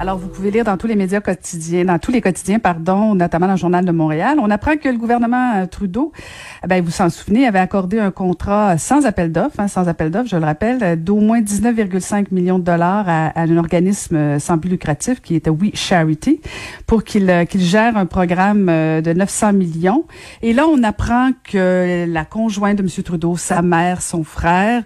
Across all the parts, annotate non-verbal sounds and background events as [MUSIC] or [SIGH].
Alors, vous pouvez lire dans tous les médias quotidiens, dans tous les quotidiens, pardon, notamment dans le Journal de Montréal. On apprend que le gouvernement euh, Trudeau, eh ben, vous s'en souvenez, avait accordé un contrat sans appel d'offres, hein, sans appel d'offres, je le rappelle, euh, d'au moins 19,5 millions de dollars à, un organisme euh, sans but lucratif qui était We Charity pour qu'il qu'il gère un programme de 900 millions. Et là, on apprend que la conjointe de M. Trudeau, sa mère, son frère,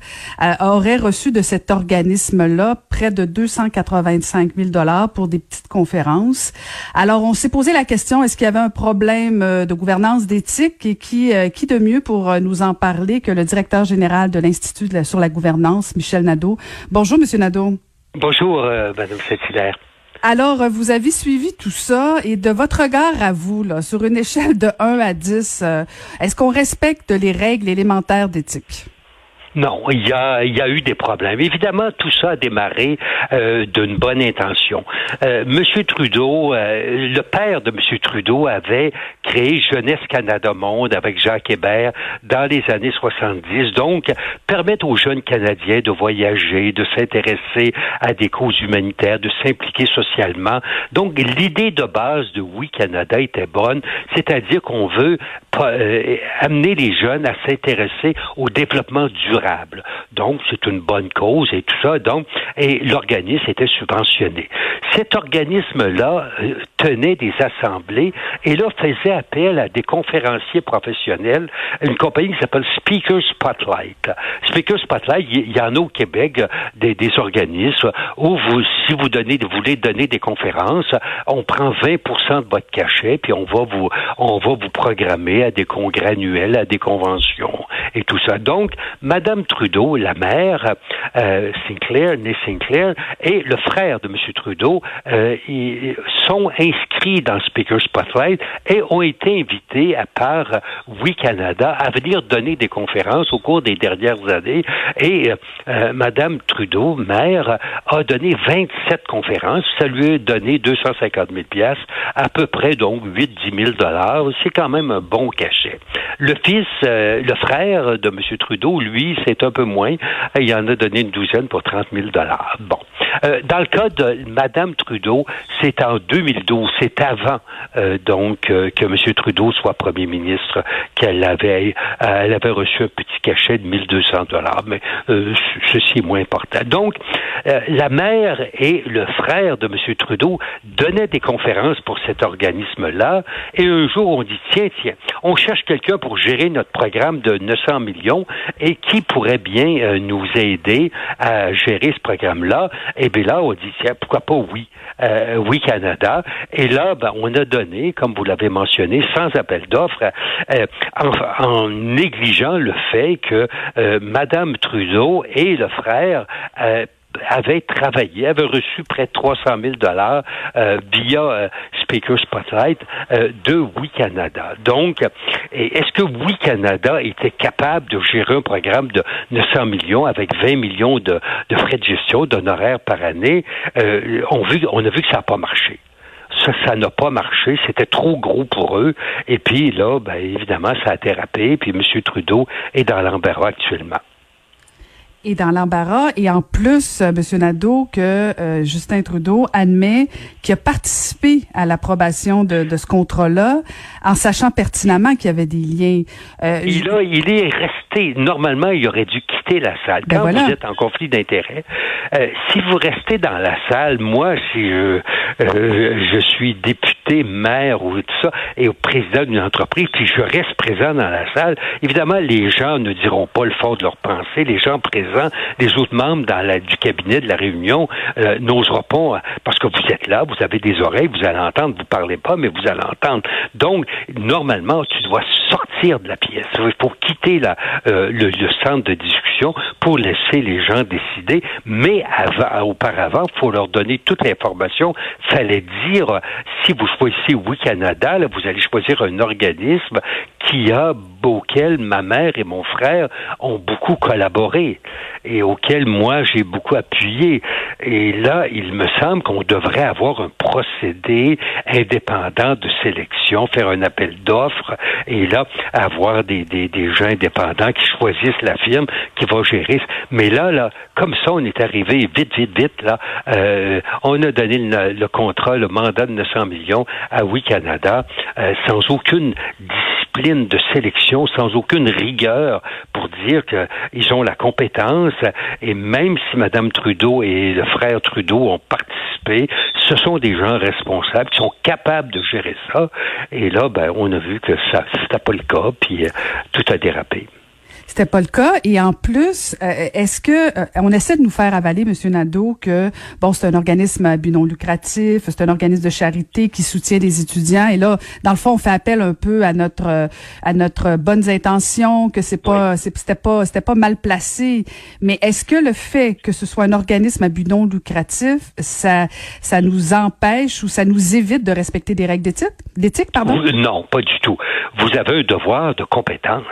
auraient reçu de cet organisme-là près de 285 000 dollars pour des petites conférences. Alors, on s'est posé la question, est-ce qu'il y avait un problème euh, de gouvernance d'éthique et qui, euh, qui de mieux pour euh, nous en parler que le directeur général de l'Institut sur la gouvernance, Michel Nadeau? Bonjour, Monsieur Nadeau. Bonjour, Madame Fetillaire. Alors, vous avez suivi tout ça et de votre regard à vous, là, sur une échelle de 1 à 10, est-ce qu'on respecte les règles élémentaires d'éthique? Non, il y a, eu des problèmes. Évidemment, tout ça a démarré euh, d'une bonne intention. Euh, Monsieur Trudeau, euh, le père de Monsieur Trudeau avait créé Jeunesse Canada Monde avec Jacques Hébert dans les années 70. Donc, permettre aux jeunes Canadiens de voyager, de s'intéresser à des causes humanitaires, de s'impliquer socialement. Donc, l'idée de base de Oui Canada était bonne, c'est-à-dire qu'on veut euh, amener les jeunes à s'intéresser au développement durable durable donc, c'est une bonne cause et tout ça. Donc, et l'organisme était subventionné. Cet organisme-là euh, tenait des assemblées et là faisait appel à des conférenciers professionnels, une compagnie qui s'appelle Speaker Spotlight. Speaker Spotlight, il y, en a au Québec euh, des, des organismes où vous, si vous donnez, vous voulez donner des conférences, on prend 20% de votre cachet puis on va vous, on va vous programmer à des congrès annuels, à des conventions et tout ça. Donc, Madame Trudeau, la mère, euh, Sinclair, née Sinclair, et le frère de M. Trudeau euh, ils sont inscrits dans Speaker Spotlight et ont été invités à part Oui Canada à venir donner des conférences au cours des dernières années. Et euh, euh Madame Trudeau, mère, a donné 27 conférences. Ça lui a donné 250 000 pièces, à peu près donc 8-10 000 dollars. C'est quand même un bon cachet. Le fils, euh, le frère de M. Trudeau, lui, c'est un peu moins. Il en a donné une douzaine pour 30 000 dollars. Bon. Euh, dans le cas de Mme Trudeau, c'est en 2012, c'est avant euh, donc que M. Trudeau soit premier ministre qu'elle avait, elle avait reçu un petit cachet de 1200 dollars, mais ceci est moins important. Donc, la mère et le frère de M. Trudeau donnaient des conférences pour cet organisme-là, et un jour on dit tiens tiens, on cherche quelqu'un pour gérer notre programme de 900 millions et qui pourrait bien euh, nous aider à gérer ce programme-là. Et bien là, on dit, tiens, pourquoi pas oui, euh, oui Canada. Et là, ben, on a donné, comme vous l'avez mentionné, sans appel d'offres, euh, en, en, négligeant le fait que Madame Trudeau et le frère avait travaillé, avait reçu près de 300 000 dollars euh, via euh, Speaker Spotlight euh, de Oui Canada. Donc, est-ce que Oui Canada était capable de gérer un programme de 900 millions avec 20 millions de, frais de gestion, d'honoraires par année? On, on a vu que ça n'a pas marché ça, n'a pas marché. C'était trop gros pour eux. Et puis là, ben, évidemment, ça a dérapé. Puis M. Trudeau est dans l'embarras actuellement et dans l'embarras. Et en plus, euh, M. Nadeau, que euh, Justin Trudeau admet qu'il a participé à l'approbation de, de, ce contrat-là, en sachant pertinemment qu'il y avait des liens. Euh, il, a, il est resté. Normalement, il aurait dû quitter la salle. Ben Quand vous êtes en conflit d'intérêts, euh, si vous restez dans la salle, moi, si je, je suis député maire ou tout ça, et président d'une entreprise, puis je reste présent dans la salle, évidemment, les gens ne diront pas le fond de leur pensée. Les gens présents, les autres membres dans la, du cabinet de la réunion euh, n'oseront pas, parce que vous êtes là, vous avez des oreilles, vous allez entendre, vous parlez pas, mais vous allez entendre. Donc, normalement, tu dois sortir de la pièce. Il faut quitter la, euh, le, centre de discussion pour laisser les gens décider. Mais avant, auparavant, il faut leur donner toute l'information. Fallait dire, si vous choisissez Oui Canada, vous allez choisir un organisme qui a auquel ma mère et mon frère ont beaucoup collaboré et auquel moi j'ai beaucoup appuyé. Et là, il me semble qu'on devrait avoir un procédé indépendant de sélection, faire un appel d'offres et là avoir des, des, des gens indépendants qui choisissent la firme qui va gérer. Mais là, là, comme ça, on est arrivé vite, vite, vite. Là, euh, on a donné le, le, contrat, le mandat de 900 millions à Oui Canada euh, sans aucune discipline de sélection, sans aucune rigueur pour dire qu'ils ont la compétence. Et même si Mme Trudeau et le frère Trudeau ont participé, ce sont des gens responsables qui sont capables de gérer ça. Et là, ben, on a vu que ça, c'était pas le cas, puis euh, tout a dérapé. C'était pas le cas. Et en plus, euh, est-ce que euh, on essaie de nous faire avaler, Monsieur Nadeau, que bon, c'est un organisme à but non lucratif, c'est un organisme de charité qui soutient les étudiants. Et là, dans le fond, on fait appel un peu à notre euh, à notre bonnes intentions, que c'est pas c'était pas c'était pas mal placé. Mais est-ce que le fait que ce soit un organisme à but non lucratif, ça ça nous empêche ou ça nous évite de respecter des règles d'éthique, d'éthique, pardon? Non, pas du tout. Vous avez un devoir de compétence.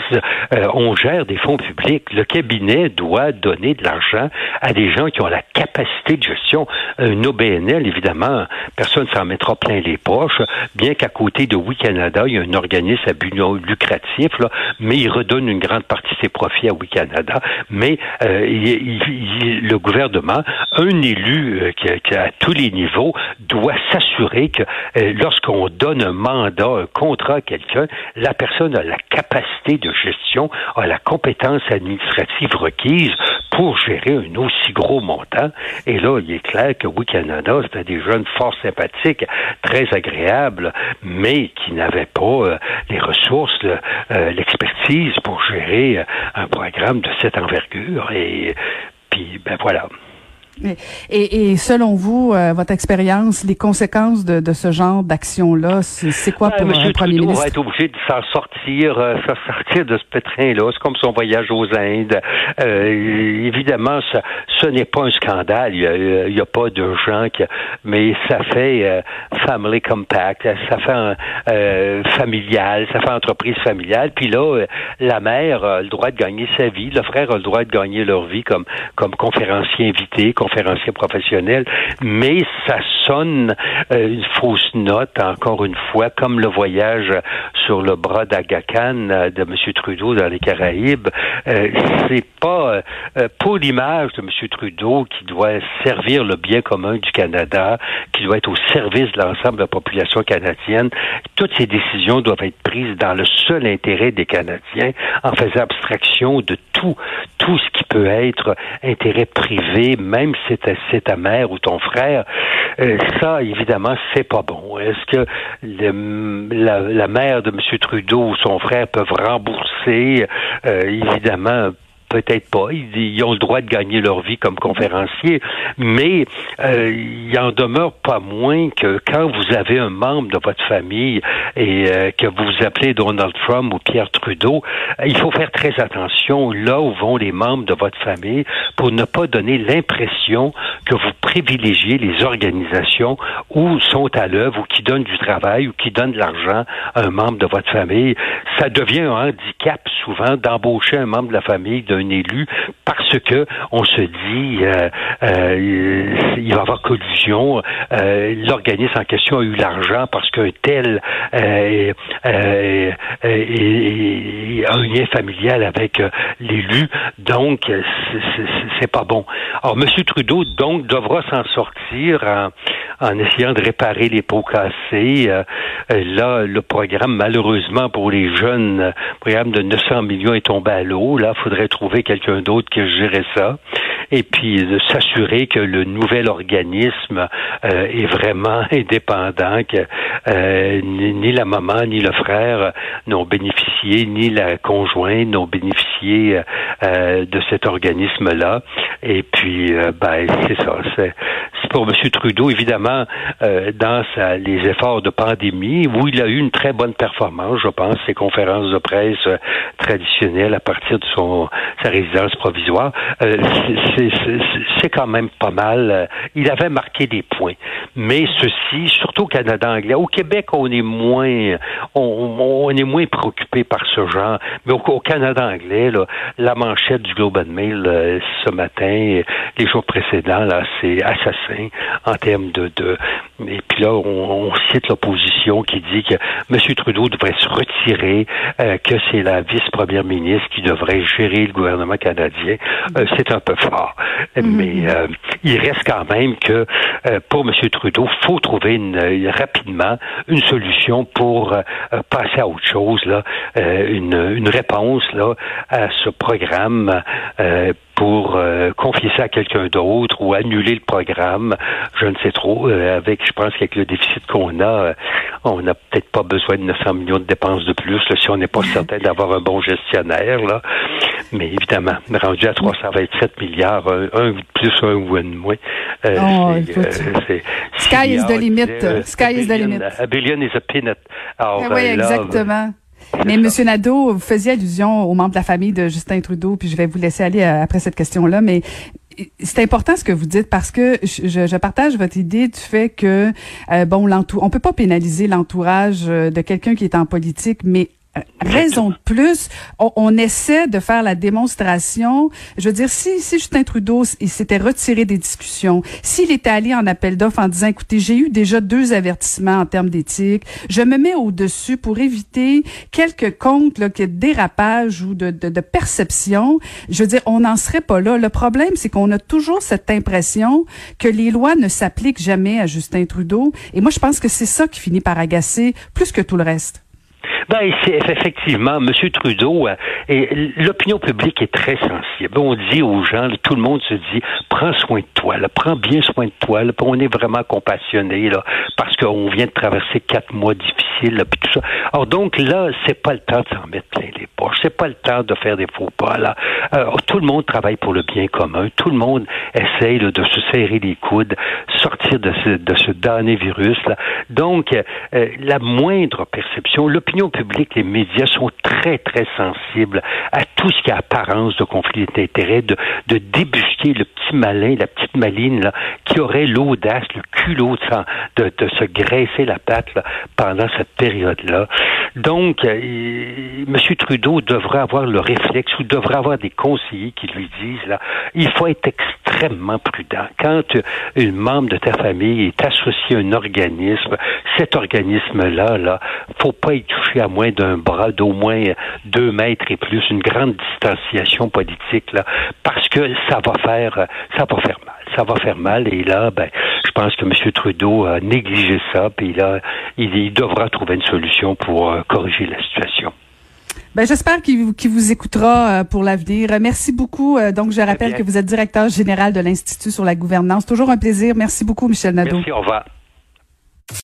on gère des fonds publics. Le cabinet doit donner de l'argent à des gens qui ont la capacité de gestion. Un OBNL, évidemment, personne ne s'en mettra plein les poches, bien qu'à côté de Oui Canada, il y a un organisme à but non lucratif, là, mais il redonne une grande partie de ses profits à Oui Canada. Mais euh, le gouvernement, un élu euh, qui, à tous les niveaux, doit s'assurer que euh, lorsqu'on donne un mandat, un contrat à quelqu'un, la personne a la capacité de gestion, a la compétences administratives requises pour gérer un aussi gros montant. Et là, il est clair que oui, Canada, c'était des jeunes fort sympathiques, très agréables, mais qui n'avaient pas euh, les ressources, euh, l'expertise pour gérer euh, un programme de cette envergure. Et puis, ben voilà. Et, et, selon vous, euh, votre expérience, les conséquences de, de ce genre d'action-là, c'est quoi pour Monsieur un premier Trudeau ministre? va être obligé de s'en sortir, euh, sortir de ce pétrin-là. C'est comme son voyage aux Indes. Euh, évidemment, ça, ce n'est pas un scandale. Il n'y a, a, pas de gens qui... Mais ça fait euh, family compact, ça fait euh, familial, ça fait entreprise familiale. Puis là, la mère a le droit de gagner sa vie, le frère a le droit de gagner leur vie comme, comme conférencier invité, conférencier professionnel, mais ça sonne euh, une fausse note, encore une fois, comme le voyage sur le bras d'Agacan euh, de M. Trudeau dans les Caraïbes. Euh, c'est pas pour l'image de M. Trudeau qui doit servir le bien commun du Canada, qui doit être au service de l'ensemble de la population canadienne. Toutes ces décisions doivent être prises dans le seul intérêt des Canadiens, en faisant abstraction de tout, tout ce qui peut être intérêt privé, même c'est ta, mère ou ton frère, euh, ça, évidemment, c'est pas bon. Est-ce que la, la, mère de M. Trudeau ou son frère peuvent rembourser, euh, évidemment, peut-être pas. Ils, ont le droit de gagner leur vie comme conférenciers, mais euh, il en demeure pas moins que quand vous avez un membre de votre famille et euh, que vous appelez Donald Trump ou Pierre Trudeau, il faut faire très attention là où vont les membres de votre famille pour ne pas donner l'impression que vous privilégiez les organisations où sont à l'œuvre ou qui donnent du travail ou qui donnent de l'argent à un membre de votre famille. Ça devient un handicap souvent d'embaucher un membre de la famille de un élu parce que on se dit euh, euh, il va y avoir collusion. Euh, L'organisme en question a eu l'argent parce qu'un tel euh, a un lien familial avec l'élu, donc c'est pas bon. Alors M. Trudeau donc devra s'en sortir en, essayant de réparer les pots cassés. là, le programme malheureusement pour les jeunes, le programme de 900 millions est tombé à l'eau. Là, faudrait trouver quelqu'un d'autre qui gérerait ça et puis de s'assurer que le nouvel organisme euh, est vraiment [LAUGHS] indépendant, que euh, ni, la maman ni le frère n'ont bénéficié, ni la conjointe n'ont bénéficié euh, de cet organisme-là. Et puis, ben, c'est ça. C'est, pour M. Trudeau, évidemment, dans sa, les efforts de pandémie, où il a eu une très bonne performance, je pense, ses conférences de presse traditionnelles à partir de son sa résidence provisoire, c'est c'est quand même pas mal. Euh, il avait marqué des points. Mais ceci, surtout au Canada anglais, au Québec, on est moins, on, est moins préoccupé par ce genre. Mais au, Canada anglais, la manchette du Globe and Mail euh, ce matin, les jours précédents, là, c'est assassin en termes de, de, et puis là, on, cite l'opposition qui dit que M. Trudeau devrait se retirer, euh, que c'est la vice-première ministre qui devrait gérer le gouvernement canadien. c'est un peu fort. Mhm. Mais euh, il reste quand même que euh, pour M. Trudeau, faut trouver une, euh, rapidement une solution pour passer à autre chose, là, une, une réponse là à ce programme pour euh, confier ça à quelqu'un d'autre ou annuler le programme, je ne sais trop. Euh, avec, je pense qu'avec le déficit qu'on a, euh, on n'a peut-être pas besoin de 900 millions de dépenses de plus si on n'est pas [LAUGHS] certain d'avoir un bon gestionnaire. Là. Mais évidemment, rendu à 327 milliards, un, de plus, un ou un de moins. Oh, sky is the limit. Sky is the limit. A billion is a peanut. Alors, ah oui, exactement. [LAUGHS] Mais Monsieur Nadeau, vous faisiez allusion aux membres de la famille de Justin Trudeau, puis je vais vous laisser aller euh, après cette question-là, mais c'est important ce que vous dites parce que je, partage votre idée du fait que euh, bon on peut pas pénaliser l'entourage euh, de quelqu'un qui est en politique mais raison de plus, on, essaie de faire la démonstration. Je veux dire, si, si Justin Trudeau il s'était retiré des discussions, s'il était allé en appel d'offres en disant, écoutez, j'ai eu déjà deux avertissements en termes d'éthique, je me mets au-dessus pour éviter quelques comptes là, de dérapage ou de, de, de perception, je veux dire, on n'en serait pas là. Le problème, c'est qu'on a toujours cette impression que les lois ne s'appliquent jamais à Justin Trudeau. Et moi, je pense que c'est ça qui finit par agacer plus que tout le reste. Ben, c'est effectivement, M. Trudeau, euh, et l'opinion publique est très sensible. On dit aux gens, tout le monde se dit, prends soin de toi, là, prends bien soin de toi, là, on est vraiment compassionné, là, parce qu'on vient de traverser quatre mois difficiles, là, puis tout ça. Alors donc là, c'est pas le temps de s'en mettre plein les poches, c'est pas le temps de faire des faux pas, là. Euh, tout le monde travaille pour le bien commun, tout le monde essaye de se serrer les coudes, sortir de ce, de ce damné virus, là. Donc, euh, la moindre perception, l'opinion publique les médias sont très, très sensibles à tout ce qui a apparence de conflit d'intérêts, de, débusquer le petit malin, la petite maline qui aurait l'audace, le culot de, de, se graisser la patte là, pendant cette période-là. Donc, euh, M. Trudeau devrait avoir le réflexe ou devrait avoir des conseillers qui lui disent, là, il faut être extrêmement prudent. Quand une membre de ta famille est associé à un organisme, cet organisme-là, là, faut pas y toucher à moins d'un bras d'au moins deux mètres et plus, une grande distanciation politique, là, parce que ça va faire, ça va faire mal. Ça va faire mal. Et là, ben, je pense que M. Trudeau a négligé ça, puis là, il, devra trouver une solution pour euh, corriger la situation. Ben, j'espère qu'il vous, écoutera euh, pour l'avenir. Merci beaucoup. Euh, donc, je rappelle que vous êtes directeur général de l'Institut sur la gouvernance. Toujours un plaisir. Merci beaucoup, Michel Nadeau. Merci, au revoir.